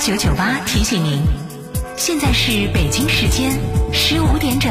九九八提醒您，现在是北京时间十五点整。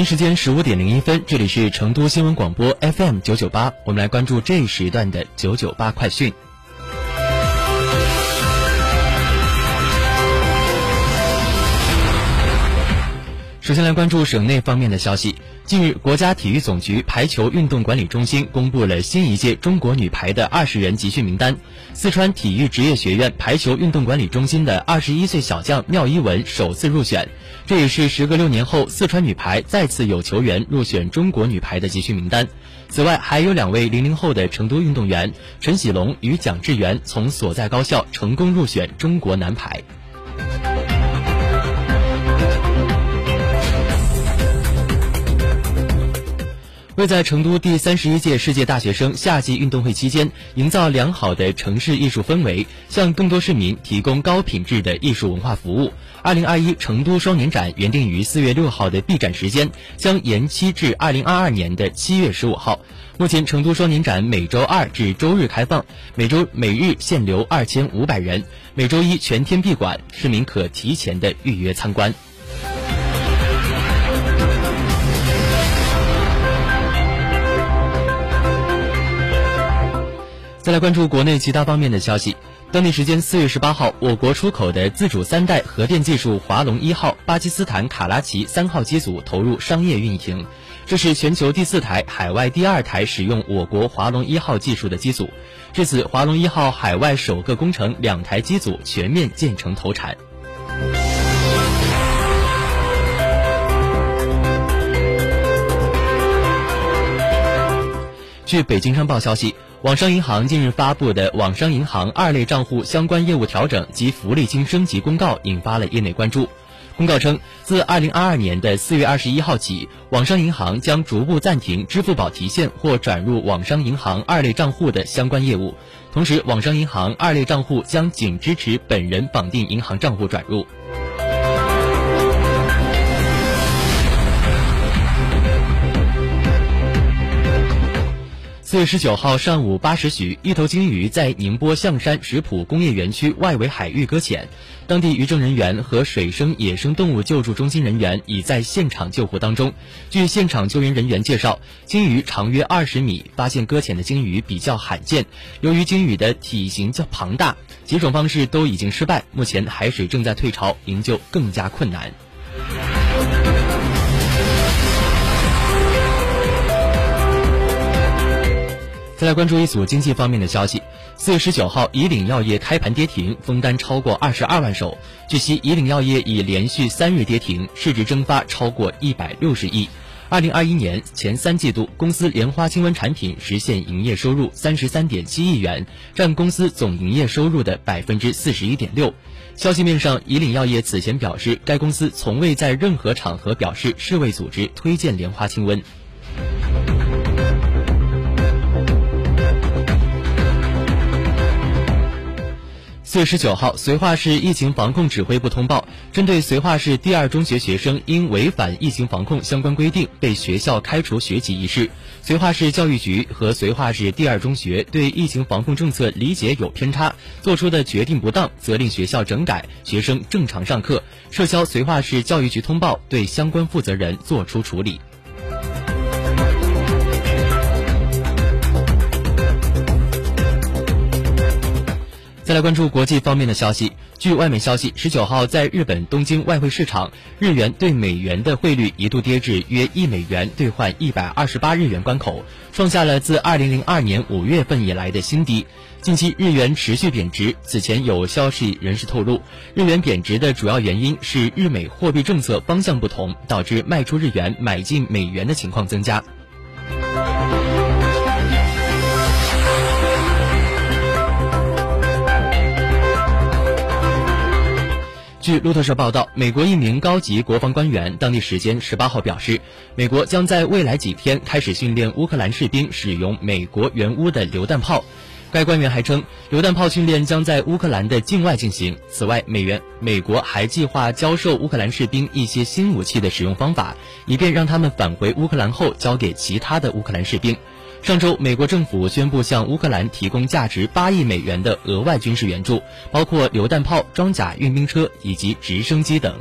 北京时间十五点零一分，这里是成都新闻广播 FM 九九八，我们来关注这一时段的九九八快讯。首先来关注省内方面的消息。近日，国家体育总局排球运动管理中心公布了新一届中国女排的二十人集训名单。四川体育职业学院排球运动管理中心的二十一岁小将廖一文首次入选，这也是时隔六年后四川女排再次有球员入选中国女排的集训名单。此外，还有两位零零后的成都运动员陈喜龙与蒋志源从所在高校成功入选中国男排。为在成都第三十一届世界大学生夏季运动会期间营造良好的城市艺术氛围，向更多市民提供高品质的艺术文化服务，二零二一成都双年展原定于四月六号的闭展时间将延期至二零二二年的七月十五号。目前，成都双年展每周二至周日开放，每周每日限流二千五百人，每周一全天闭馆，市民可提前的预约参观。再来关注国内其他方面的消息。当地时间四月十八号，我国出口的自主三代核电技术华龙一号巴基斯坦卡拉奇三号机组投入商业运行，这是全球第四台、海外第二台使用我国华龙一号技术的机组。至此，华龙一号海外首个工程两台机组全面建成投产。据北京商报消息。网商银行近日发布的网商银行二类账户相关业务调整及福利金升级公告引发了业内关注。公告称，自二零二二年的四月二十一号起，网商银行将逐步暂停支付宝提现或转入网商银行二类账户的相关业务。同时，网商银行二类账户将仅支持本人绑定银行账户转入。四月十九号上午八时许，一头鲸鱼在宁波象山石浦工业园区外围海域搁浅，当地渔政人员和水生野生动物救助中心人员已在现场救护当中。据现场救援人员介绍，鲸鱼长约二十米，发现搁浅的鲸鱼比较罕见。由于鲸鱼的体型较庞大，几种方式都已经失败，目前海水正在退潮，营救更加困难。再来关注一组经济方面的消息。四月十九号，以岭药业开盘跌停，封单超过二十二万手。据悉，以岭药业已连续三日跌停，市值蒸发超过一百六十亿。二零二一年前三季度，公司莲花清瘟产品实现营业收入三十三点七亿元，占公司总营业收入的百分之四十一点六。消息面上，以岭药业此前表示，该公司从未在任何场合表示世卫组织推荐莲花清瘟。四月十九号，绥化市疫情防控指挥部通报，针对绥化市第二中学学生因违反疫情防控相关规定被学校开除学籍一事，绥化市教育局和绥化市第二中学对疫情防控政策理解有偏差，做出的决定不当，责令学校整改，学生正常上课，撤销绥化市教育局通报，对相关负责人作出处理。再来关注国际方面的消息。据外媒消息，十九号在日本东京外汇市场，日元对美元的汇率一度跌至约一美元兑换一百二十八日元关口，创下了自二零零二年五月份以来的新低。近期日元持续贬值。此前有消息人士透露，日元贬值的主要原因是日美货币政策方向不同，导致卖出日元买进美元的情况增加。据路透社报道，美国一名高级国防官员当地时间十八号表示，美国将在未来几天开始训练乌克兰士兵使用美国援乌的榴弹炮。该官员还称，榴弹炮训练将在乌克兰的境外进行。此外，美元美国还计划教授乌克兰士兵一些新武器的使用方法，以便让他们返回乌克兰后交给其他的乌克兰士兵。上周，美国政府宣布向乌克兰提供价值八亿美元的额外军事援助，包括榴弹炮、装甲运兵车以及直升机等。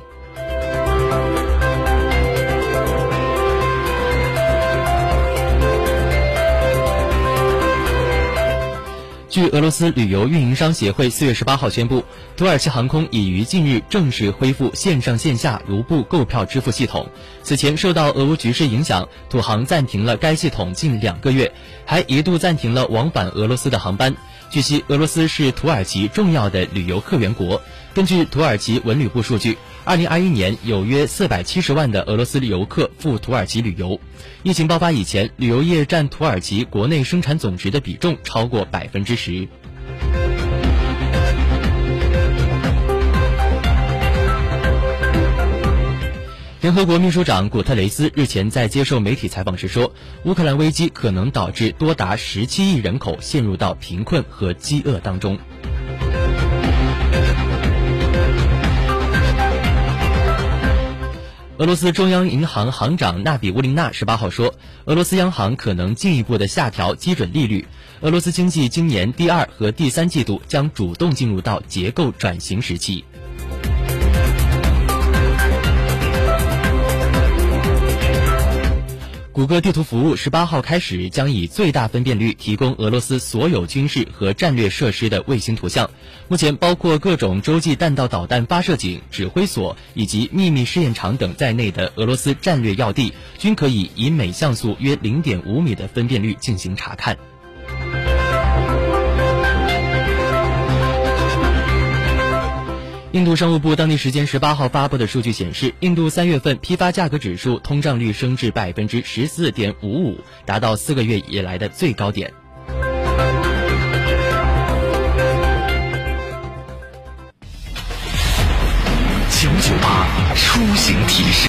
据俄罗斯旅游运营商协会四月十八号宣布，土耳其航空已于近日正式恢复线上线下卢布购票支付系统。此前受到俄乌局势影响，土航暂停了该系统近两个月，还一度暂停了往返俄罗斯的航班。据悉，俄罗斯是土耳其重要的旅游客源国。根据土耳其文旅部数据，二零二一年有约四百七十万的俄罗斯游客赴土耳其旅游。疫情爆发以前，旅游业占土耳其国内生产总值的比重超过百分之十。联合国秘书长古特雷斯日前在接受媒体采访时说，乌克兰危机可能导致多达十七亿人口陷入到贫困和饥饿当中。俄罗斯中央银行行长纳比乌林娜十八号说，俄罗斯央行可能进一步的下调基准利率。俄罗斯经济今年第二和第三季度将主动进入到结构转型时期。谷歌地图服务十八号开始将以最大分辨率提供俄罗斯所有军事和战略设施的卫星图像。目前，包括各种洲际弹道导弹发射井、指挥所以及秘密试验场等在内的俄罗斯战略要地，均可以以每像素约零点五米的分辨率进行查看。印度商务部当地时间十八号发布的数据显示，印度三月份批发价格指数通胀率升至百分之十四点五五，达到四个月以来的最高点。九九八出行提示。